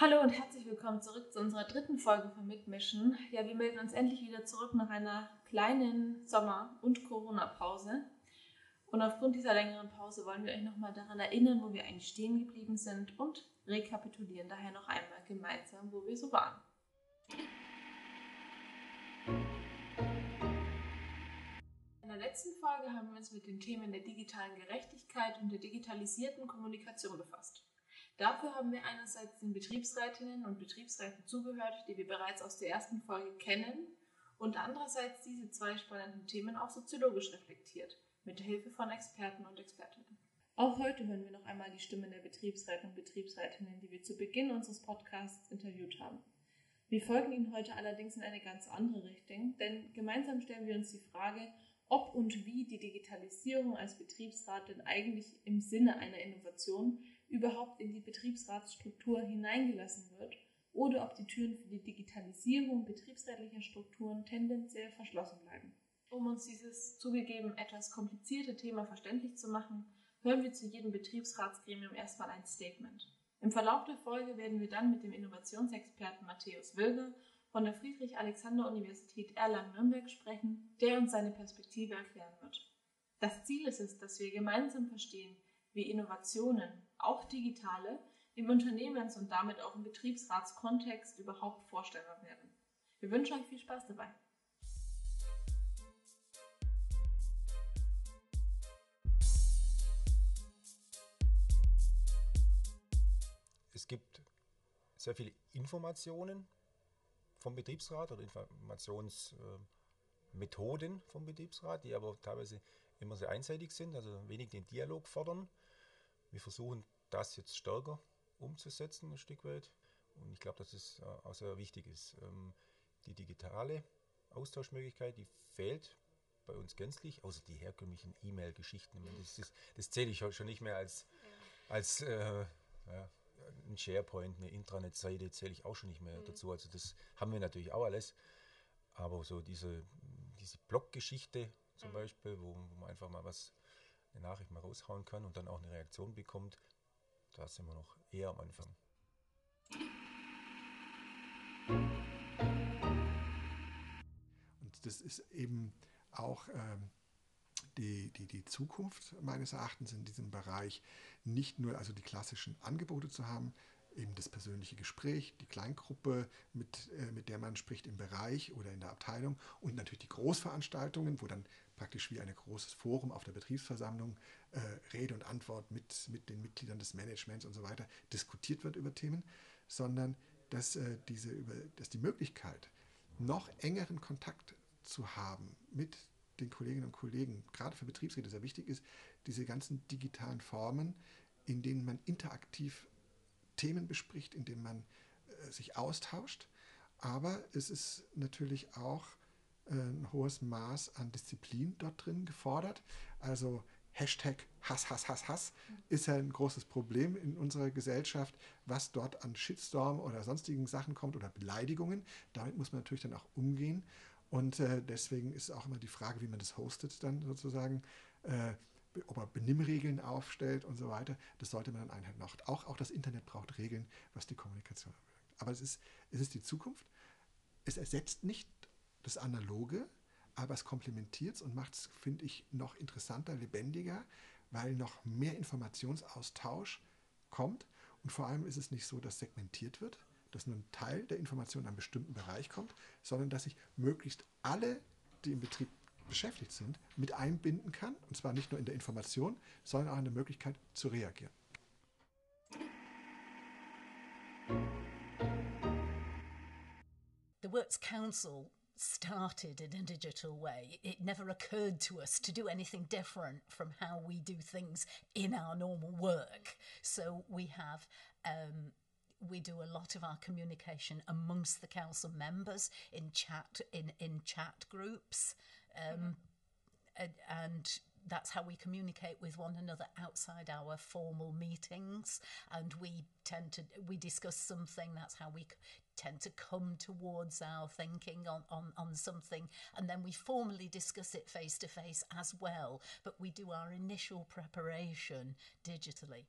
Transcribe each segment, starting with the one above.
Hallo und herzlich willkommen zurück zu unserer dritten Folge von Mitmischen. Ja, wir melden uns endlich wieder zurück nach einer kleinen Sommer- und Corona-Pause. Und aufgrund dieser längeren Pause wollen wir euch nochmal daran erinnern, wo wir eigentlich stehen geblieben sind und rekapitulieren daher noch einmal gemeinsam, wo wir so waren. In der letzten Folge haben wir uns mit den Themen der digitalen Gerechtigkeit und der digitalisierten Kommunikation befasst. Dafür haben wir einerseits den Betriebsrätinnen und Betriebsräten zugehört, die wir bereits aus der ersten Folge kennen, und andererseits diese zwei spannenden Themen auch soziologisch reflektiert, mit der Hilfe von Experten und Expertinnen. Auch heute hören wir noch einmal die Stimmen der Betriebsräte und Betriebsrätinnen, die wir zu Beginn unseres Podcasts interviewt haben. Wir folgen ihnen heute allerdings in eine ganz andere Richtung, denn gemeinsam stellen wir uns die Frage, ob und wie die Digitalisierung als Betriebsrat denn eigentlich im Sinne einer Innovation überhaupt in die Betriebsratsstruktur hineingelassen wird oder ob die Türen für die Digitalisierung betriebsrätlicher Strukturen tendenziell verschlossen bleiben. Um uns dieses zugegeben etwas komplizierte Thema verständlich zu machen, hören wir zu jedem Betriebsratsgremium erstmal ein Statement. Im Verlauf der Folge werden wir dann mit dem Innovationsexperten Matthäus Wilger von der Friedrich-Alexander-Universität Erlangen-Nürnberg sprechen, der uns seine Perspektive erklären wird. Das Ziel ist es, dass wir gemeinsam verstehen, wie Innovationen, auch digitale, im Unternehmens- und damit auch im Betriebsratskontext überhaupt vorstellbar werden. Wir wünschen euch viel Spaß dabei. Es gibt sehr viele Informationen vom Betriebsrat oder Informationsmethoden vom Betriebsrat, die aber teilweise immer sehr einseitig sind, also wenig den Dialog fordern. Wir versuchen das jetzt stärker umzusetzen, ein Stück weit. Und ich glaube, dass es auch sehr wichtig ist. Ähm, die digitale Austauschmöglichkeit, die fehlt bei uns gänzlich, außer die herkömmlichen E-Mail-Geschichten. Das, das, zähle ich schon nicht mehr als, als äh, ja, ein SharePoint, eine Intranet-Seite zähle ich auch schon nicht mehr mhm. dazu. Also das haben wir natürlich auch alles. Aber so diese, diese Blog-Geschichte zum mhm. Beispiel, wo, wo, man einfach mal was, eine Nachricht mal raushauen kann und dann auch eine Reaktion bekommt, da sind wir noch eher am Anfang. Und das ist eben auch ähm, die, die, die Zukunft meines Erachtens in diesem Bereich, nicht nur also die klassischen Angebote zu haben, eben das persönliche Gespräch, die Kleingruppe, mit, äh, mit der man spricht im Bereich oder in der Abteilung und natürlich die Großveranstaltungen, wo dann praktisch wie ein großes Forum auf der Betriebsversammlung äh, Rede und Antwort mit, mit den Mitgliedern des Managements und so weiter diskutiert wird über Themen, sondern dass, äh, diese, über, dass die Möglichkeit, noch engeren Kontakt zu haben mit den Kolleginnen und Kollegen, gerade für Betriebsräte sehr wichtig ist, diese ganzen digitalen Formen, in denen man interaktiv Themen bespricht, in denen man äh, sich austauscht. Aber es ist natürlich auch ein hohes Maß an Disziplin dort drin gefordert. Also Hashtag Hass, Hass, Hass, Hass ist ja ein großes Problem in unserer Gesellschaft, was dort an Shitstorm oder sonstigen Sachen kommt oder Beleidigungen. Damit muss man natürlich dann auch umgehen. Und äh, deswegen ist auch immer die Frage, wie man das hostet dann sozusagen, äh, ob er Benimmregeln aufstellt und so weiter. Das sollte man dann einhalten. Auch, auch das Internet braucht Regeln, was die Kommunikation anbelangt. Aber es ist, es ist die Zukunft. Es ersetzt nicht das Analoge, aber es komplementiert es und macht es, finde ich, noch interessanter, lebendiger, weil noch mehr Informationsaustausch kommt. Und vor allem ist es nicht so, dass segmentiert wird, dass nur ein Teil der Information in einem bestimmten Bereich kommt, sondern dass ich möglichst alle, die im Betrieb beschäftigt sind, mit einbinden kann. Und zwar nicht nur in der Information, sondern auch in der Möglichkeit zu reagieren. The Works Council started in a digital way. It never occurred to us to do anything different from how we do things in our normal work. So we have um, we do a lot of our communication amongst the council members in chat in in chat groups um, and, and that's how we communicate with one another outside our formal meetings. And we tend to, we discuss something, that's how we tend to come towards our thinking on, on, on something. And then we formally discuss it face to face as well. But we do our initial preparation digitally.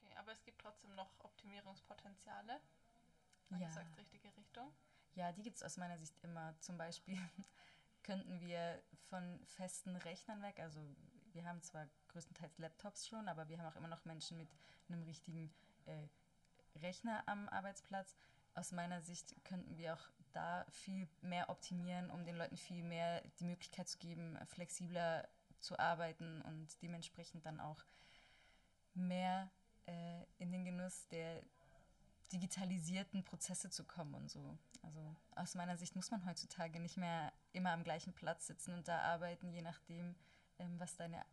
Okay, aber es gibt trotzdem noch Optimierungspotenziale. Ja. gesagt, richtige Richtung. Ja, die gibt es aus meiner Sicht immer. Zum Beispiel könnten wir von festen Rechnern weg, also wir haben zwar größtenteils Laptops schon, aber wir haben auch immer noch Menschen mit einem richtigen äh, Rechner am Arbeitsplatz. Aus meiner Sicht könnten wir auch da viel mehr optimieren, um den Leuten viel mehr die Möglichkeit zu geben, flexibler zu arbeiten und dementsprechend dann auch mehr äh, in den Genuss der digitalisierten Prozesse zu kommen und so. Also aus meiner Sicht muss man heutzutage nicht mehr immer am gleichen Platz sitzen und da arbeiten, je nachdem, ähm, was deine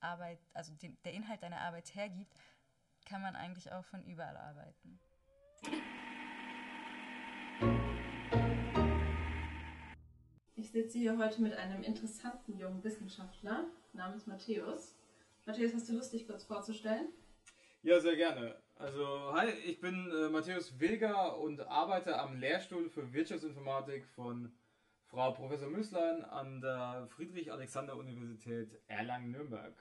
Arbeit, also den, der Inhalt deiner Arbeit hergibt, kann man eigentlich auch von überall arbeiten. Ich sitze hier heute mit einem interessanten jungen Wissenschaftler namens Matthäus. Matthäus, hast du Lust, dich kurz vorzustellen? Ja, sehr gerne. Also, hi, ich bin äh, Matthäus Wilger und arbeite am Lehrstuhl für Wirtschaftsinformatik von Frau Professor Müßlein an der Friedrich-Alexander-Universität Erlangen-Nürnberg.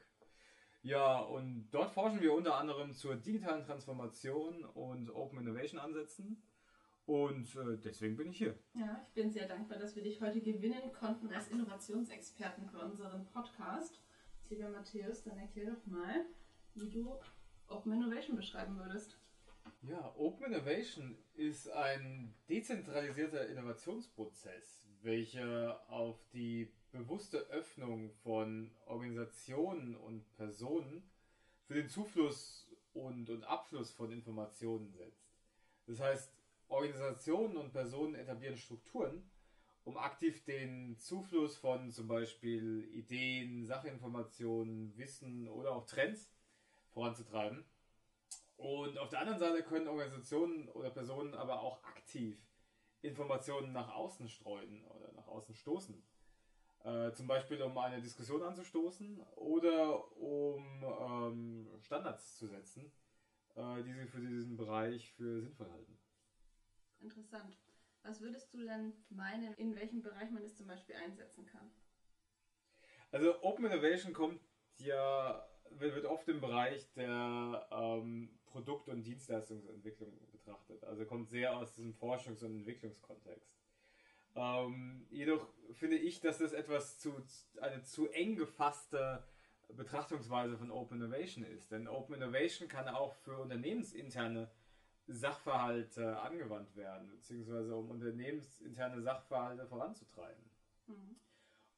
Ja, und dort forschen wir unter anderem zur digitalen Transformation und Open Innovation Ansätzen. Und äh, deswegen bin ich hier. Ja, ich bin sehr dankbar, dass wir dich heute gewinnen konnten als Innovationsexperten für unseren Podcast. Lieber Matthäus, dann erklär doch mal, wie du Open Innovation beschreiben würdest. Ja, Open Innovation ist ein dezentralisierter Innovationsprozess, welcher auf die bewusste Öffnung von Organisationen und Personen für den Zufluss und, und Abfluss von Informationen setzt. Das heißt, Organisationen und Personen etablieren Strukturen, um aktiv den Zufluss von zum Beispiel Ideen, Sachinformationen, Wissen oder auch Trends voranzutreiben. Und auf der anderen Seite können Organisationen oder Personen aber auch aktiv Informationen nach außen streuen oder nach außen stoßen. Äh, zum Beispiel um eine Diskussion anzustoßen oder um ähm, Standards zu setzen, äh, die sie für diesen Bereich für sinnvoll halten. Interessant. Was würdest du denn meinen, in welchem Bereich man es zum Beispiel einsetzen kann? Also Open Innovation kommt ja, wird oft im Bereich der ähm, Produkt- und Dienstleistungsentwicklung betrachtet. Also kommt sehr aus diesem Forschungs- und Entwicklungskontext. Ähm, jedoch finde ich, dass das etwas zu, eine zu eng gefasste Betrachtungsweise von Open Innovation ist. Denn Open Innovation kann auch für unternehmensinterne Sachverhalte angewandt werden, beziehungsweise um unternehmensinterne Sachverhalte voranzutreiben. Mhm.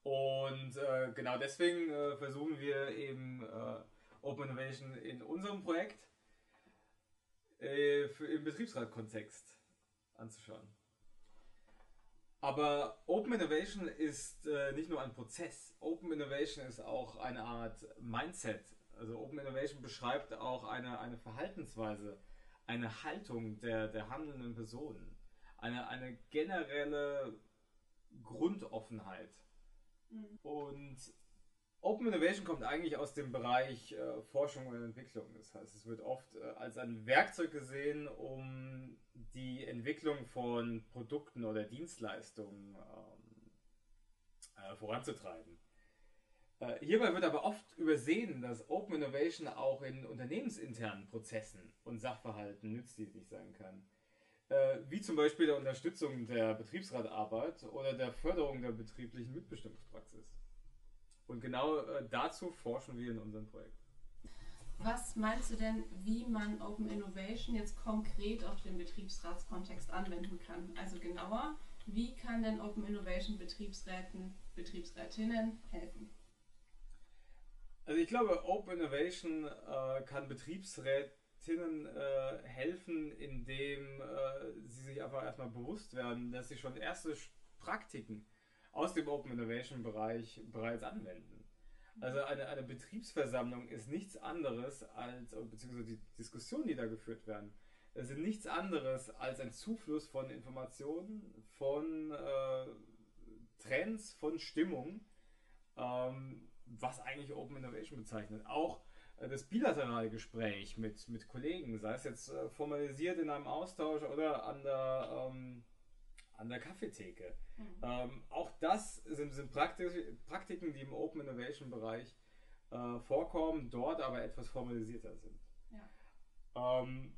Und äh, genau deswegen äh, versuchen wir eben äh, Open Innovation in unserem Projekt äh, für, im Betriebsratkontext anzuschauen. Aber Open Innovation ist äh, nicht nur ein Prozess. Open Innovation ist auch eine Art Mindset. Also Open Innovation beschreibt auch eine, eine Verhaltensweise, eine Haltung der, der handelnden Personen, eine, eine generelle Grundoffenheit. Mhm. Und Open Innovation kommt eigentlich aus dem Bereich äh, Forschung und Entwicklung. Das heißt, es wird oft äh, als ein Werkzeug gesehen, um die Entwicklung von Produkten oder Dienstleistungen ähm, äh, voranzutreiben. Äh, hierbei wird aber oft übersehen, dass Open Innovation auch in unternehmensinternen Prozessen und Sachverhalten nützlich sein kann. Äh, wie zum Beispiel der Unterstützung der Betriebsratarbeit oder der Förderung der betrieblichen Mitbestimmungspraxis. Und genau äh, dazu forschen wir in unserem Projekt. Was meinst du denn, wie man Open Innovation jetzt konkret auf den Betriebsratskontext anwenden kann? Also genauer, wie kann denn Open Innovation Betriebsräten, Betriebsrätinnen helfen? Also ich glaube, Open Innovation äh, kann Betriebsrätinnen äh, helfen, indem äh, sie sich einfach erstmal bewusst werden, dass sie schon erste Praktiken aus dem Open Innovation Bereich bereits anwenden. Also eine, eine Betriebsversammlung ist nichts anderes als, beziehungsweise die Diskussionen, die da geführt werden, sind nichts anderes als ein Zufluss von Informationen, von äh, Trends, von Stimmung, ähm, was eigentlich Open Innovation bezeichnet. Auch äh, das bilaterale Gespräch mit, mit Kollegen, sei es jetzt äh, formalisiert in einem Austausch oder an der, ähm, an der Kaffeetheke. Mhm. Ähm, auch das sind, sind Praktik Praktiken, die im Open Innovation Bereich äh, vorkommen, dort aber etwas formalisierter sind. Ja. Ähm,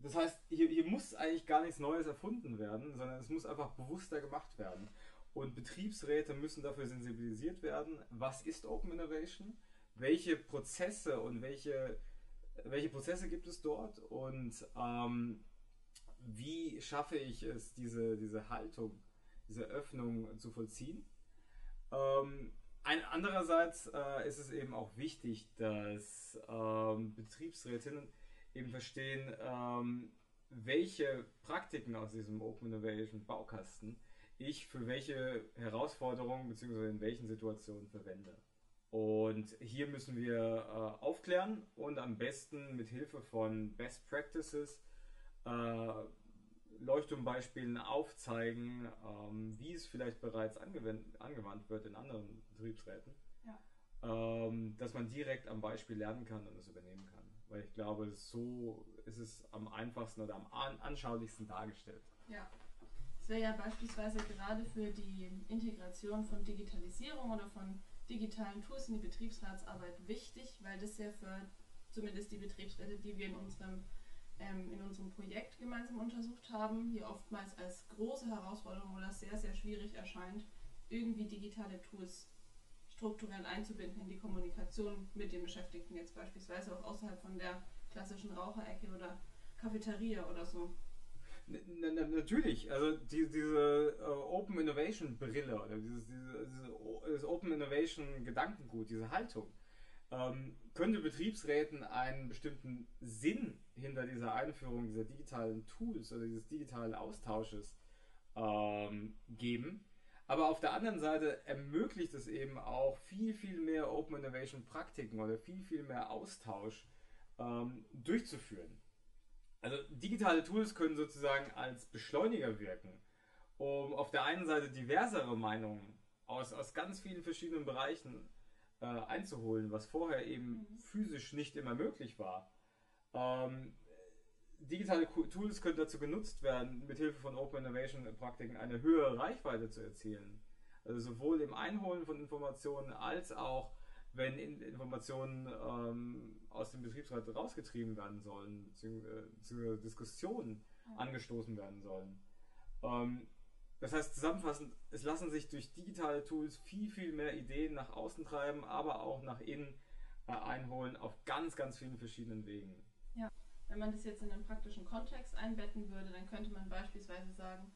das heißt, hier, hier muss eigentlich gar nichts Neues erfunden werden, sondern es muss einfach bewusster gemacht werden. Und Betriebsräte müssen dafür sensibilisiert werden, was ist Open Innovation, welche Prozesse und welche, welche Prozesse gibt es dort und ähm, wie schaffe ich es, diese, diese Haltung, diese Öffnung zu vollziehen. Ähm, ein, andererseits äh, ist es eben auch wichtig, dass ähm, Betriebsrätinnen eben verstehen, ähm, welche Praktiken aus diesem Open Innovation Baukasten ich für welche Herausforderungen bzw. in welchen Situationen verwende. Und hier müssen wir äh, aufklären und am besten mit Hilfe von Best Practices äh, Leuchtturmbeispielen aufzeigen, ähm, wie es vielleicht bereits angewandt wird in anderen Betriebsräten. Ja. Ähm, dass man direkt am Beispiel lernen kann und es übernehmen kann. Weil ich glaube, so ist es am einfachsten oder am anschaulichsten dargestellt. Ja. Es wäre ja beispielsweise gerade für die Integration von Digitalisierung oder von digitalen Tools in die Betriebsratsarbeit wichtig, weil das ja für zumindest die Betriebsräte, die wir in unserem, ähm, in unserem Projekt gemeinsam untersucht haben, hier oftmals als große Herausforderung oder sehr, sehr schwierig erscheint, irgendwie digitale Tools strukturell einzubinden in die Kommunikation mit den Beschäftigten, jetzt beispielsweise auch außerhalb von der klassischen Raucherecke oder Cafeteria oder so. Na, na, natürlich, also die, diese uh, Open Innovation Brille oder dieses, diese, dieses Open Innovation Gedankengut, diese Haltung, ähm, könnte Betriebsräten einen bestimmten Sinn hinter dieser Einführung dieser digitalen Tools oder dieses digitalen Austausches ähm, geben. Aber auf der anderen Seite ermöglicht es eben auch viel, viel mehr Open Innovation Praktiken oder viel, viel mehr Austausch ähm, durchzuführen. Also digitale Tools können sozusagen als Beschleuniger wirken, um auf der einen Seite diversere Meinungen aus, aus ganz vielen verschiedenen Bereichen äh, einzuholen, was vorher eben mhm. physisch nicht immer möglich war. Ähm, digitale Tools können dazu genutzt werden, mithilfe von Open Innovation Praktiken eine höhere Reichweite zu erzielen. Also sowohl im Einholen von Informationen als auch wenn Informationen ähm, aus dem Betriebsrat rausgetrieben werden sollen, beziehungsweise äh, Diskussionen angestoßen werden sollen. Ähm, das heißt zusammenfassend, es lassen sich durch digitale Tools viel, viel mehr Ideen nach außen treiben, aber auch nach innen äh, einholen auf ganz, ganz vielen verschiedenen Wegen. Ja, wenn man das jetzt in einen praktischen Kontext einbetten würde, dann könnte man beispielsweise sagen,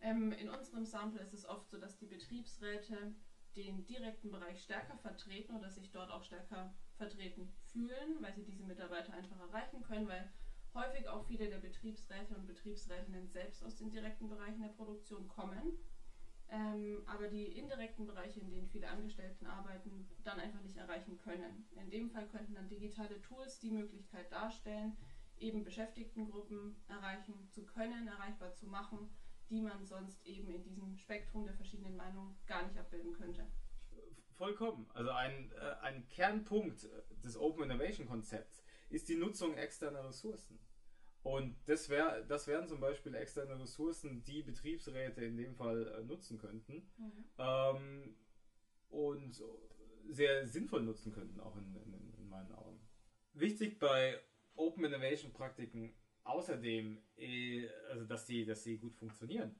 ähm, in unserem Sample ist es oft so, dass die Betriebsräte den direkten Bereich stärker vertreten oder sich dort auch stärker vertreten fühlen, weil sie diese Mitarbeiter einfach erreichen können, weil häufig auch viele der Betriebsräte und Betriebsrätinnen selbst aus den direkten Bereichen der Produktion kommen. Ähm, aber die indirekten Bereiche, in denen viele Angestellten arbeiten, dann einfach nicht erreichen können. In dem Fall könnten dann digitale Tools die Möglichkeit darstellen, eben Beschäftigtengruppen erreichen zu können, erreichbar zu machen die man sonst eben in diesem Spektrum der verschiedenen Meinungen gar nicht abbilden könnte. Vollkommen. Also ein, äh, ein Kernpunkt des Open Innovation Konzepts ist die Nutzung externer Ressourcen. Und das, wär, das wären zum Beispiel externe Ressourcen, die Betriebsräte in dem Fall äh, nutzen könnten mhm. ähm, und sehr sinnvoll nutzen könnten, auch in, in, in meinen Augen. Wichtig bei Open Innovation Praktiken außerdem, äh, also dass sie, dass sie gut funktionieren,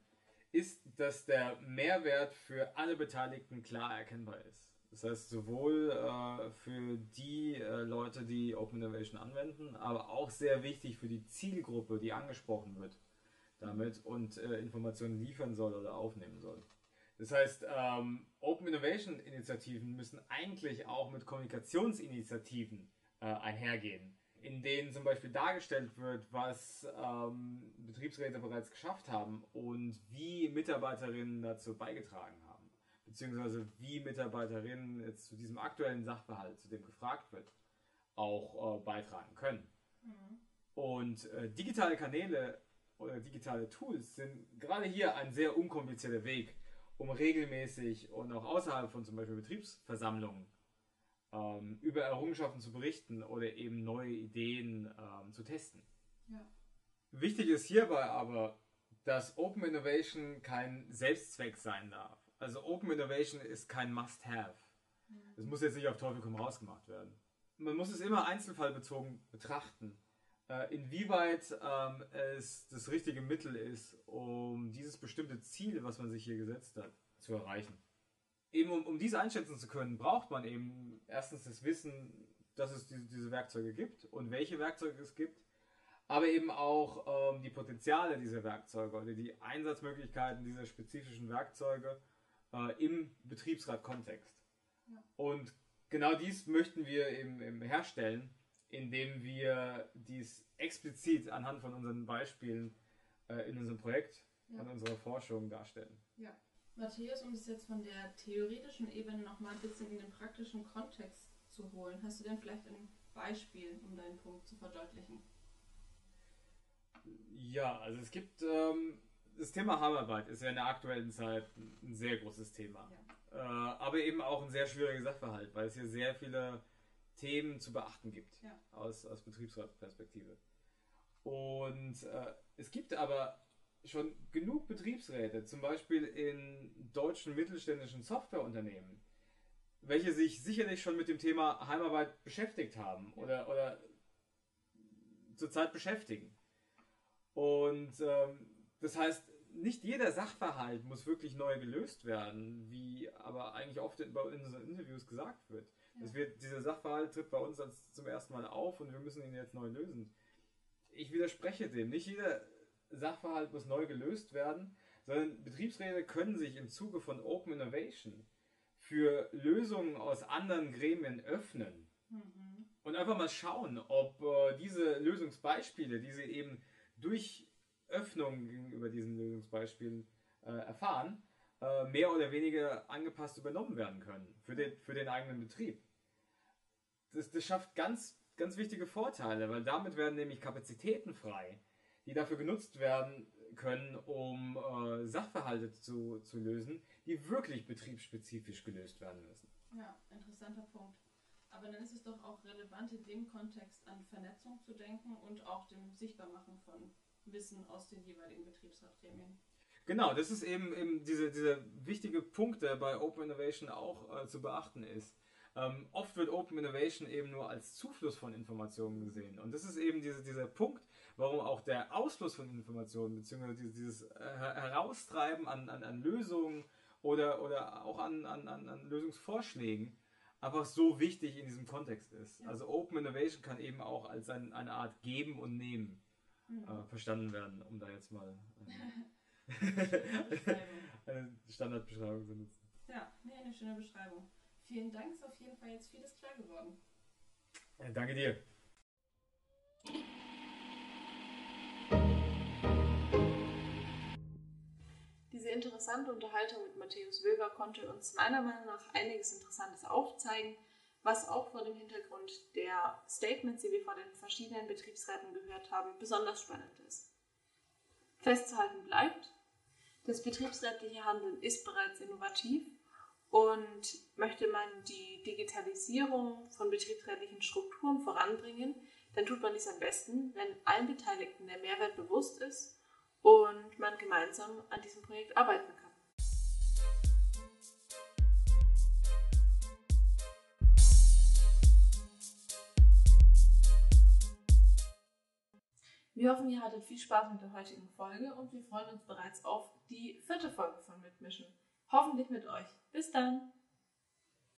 ist, dass der Mehrwert für alle Beteiligten klar erkennbar ist. Das heißt, sowohl äh, für die äh, Leute, die Open Innovation anwenden, aber auch sehr wichtig für die Zielgruppe, die angesprochen wird damit und äh, Informationen liefern soll oder aufnehmen soll. Das heißt, ähm, Open Innovation Initiativen müssen eigentlich auch mit Kommunikationsinitiativen äh, einhergehen in denen zum Beispiel dargestellt wird, was ähm, Betriebsräte bereits geschafft haben und wie Mitarbeiterinnen dazu beigetragen haben, beziehungsweise wie Mitarbeiterinnen jetzt zu diesem aktuellen Sachverhalt, zu dem gefragt wird, auch äh, beitragen können. Mhm. Und äh, digitale Kanäle oder digitale Tools sind gerade hier ein sehr unkomplizierter Weg, um regelmäßig und auch außerhalb von zum Beispiel Betriebsversammlungen ähm, über Errungenschaften zu berichten oder eben neue Ideen ähm, zu testen. Ja. Wichtig ist hierbei aber, dass Open Innovation kein Selbstzweck sein darf. Also Open Innovation ist kein Must-Have. Es muss jetzt nicht auf Teufel komm raus gemacht werden. Man muss es immer einzelfallbezogen betrachten äh, inwieweit ähm, es das richtige Mittel ist, um dieses bestimmte Ziel, was man sich hier gesetzt hat, zu erreichen. Eben um, um dies einschätzen zu können, braucht man eben erstens das Wissen, dass es diese, diese Werkzeuge gibt und welche Werkzeuge es gibt, aber eben auch ähm, die Potenziale dieser Werkzeuge oder die Einsatzmöglichkeiten dieser spezifischen Werkzeuge äh, im Betriebsrat-Kontext. Ja. Und genau dies möchten wir eben, eben herstellen, indem wir dies explizit anhand von unseren Beispielen äh, in unserem Projekt, Ja. an unserer Forschung darstellen. Ja. Matthias, um das jetzt von der theoretischen Ebene nochmal ein bisschen in den praktischen Kontext zu holen, hast du denn vielleicht ein Beispiel, um deinen Punkt zu verdeutlichen? Ja, also es gibt ähm, das Thema Heimarbeit ist ja in der aktuellen Zeit ein sehr großes Thema. Äh, aber eben auch ein sehr schwieriger Sachverhalt, weil es hier sehr viele Themen zu beachten gibt Ja. aus, aus Betriebsratsperspektive. Und äh, es gibt aber schon genug Betriebsräte, zum Beispiel in deutschen mittelständischen Softwareunternehmen, welche sich sicherlich schon mit dem Thema Heimarbeit beschäftigt haben oder, oder zurzeit beschäftigen. Und ähm, das heißt, nicht jeder Sachverhalt muss wirklich neu gelöst werden, wie aber eigentlich oft in, in unseren Interviews gesagt wird. Es wird dieser Sachverhalt tritt bei uns als zum ersten Mal auf und wir müssen ihn jetzt neu lösen. Ich widerspreche dem. Nicht jeder Sachverhalt muss neu gelöst werden, sondern Betriebsräte können sich im Zuge von Open Innovation für Lösungen aus anderen Gremien öffnen. Und einfach mal schauen, ob äh, diese Lösungsbeispiele, die sie eben durch Öffnung gegenüber diesen Lösungsbeispielen äh, erfahren, äh, mehr oder weniger angepasst übernommen werden können für den, für den eigenen Betrieb. Das, das schafft ganz, ganz wichtige Vorteile, weil damit werden nämlich Kapazitäten frei, die dafür genutzt werden können, um äh, Sachverhalte zu, zu lösen, die wirklich betriebsspezifisch gelöst werden müssen. Ja, interessanter Punkt. Aber dann ist es doch auch relevant, in dem Kontext an Vernetzung zu denken und auch dem Sichtbarmachen von Wissen aus den jeweiligen Betriebsratgremien. Genau, das ist eben, eben diese, dieser wichtige Punkt, der bei Open Innovation auch äh, zu beachten ist. Ähm, oft wird Open Innovation eben nur als Zufluss von Informationen gesehen. Und das ist eben diese, dieser Punkt, warum auch der Ausfluss von Informationen, beziehungsweise dieses, dieses äh, Her- Heraustreiben an, an, an Lösungen oder, oder auch an, an, an, Lösungsvorschlägen einfach so wichtig in diesem Kontext ist. Also Open Innovation kann eben auch als ein, eine Art Geben und Nehmen äh, verstanden werden, um da jetzt mal äh, eine Standardbeschreibung zu nutzen. Ja, nee, eine schöne Beschreibung. Vielen Dank, ist auf jeden Fall jetzt vieles klar geworden. Ja, danke dir. Diese interessante Unterhaltung mit Matthäus Wilger konnte uns meiner Meinung nach einiges Interessantes aufzeigen, was auch vor dem Hintergrund der Statements, die wir vor den verschiedenen Betriebsräten gehört haben, besonders spannend ist. Festzuhalten bleibt, das betriebsrätliche Handeln ist bereits innovativ und möchte man die Digitalisierung von betriebsrätlichen Strukturen voranbringen, dann tut man dies am besten, wenn allen Beteiligten der Mehrwert bewusst ist und man gemeinsam an diesem Projekt arbeiten kann. Wir hoffen, ihr hattet viel Spaß mit der heutigen Folge und wir freuen uns bereits auf die vierte Folge von Mitmischen. Hoffentlich mit euch. Bis dann!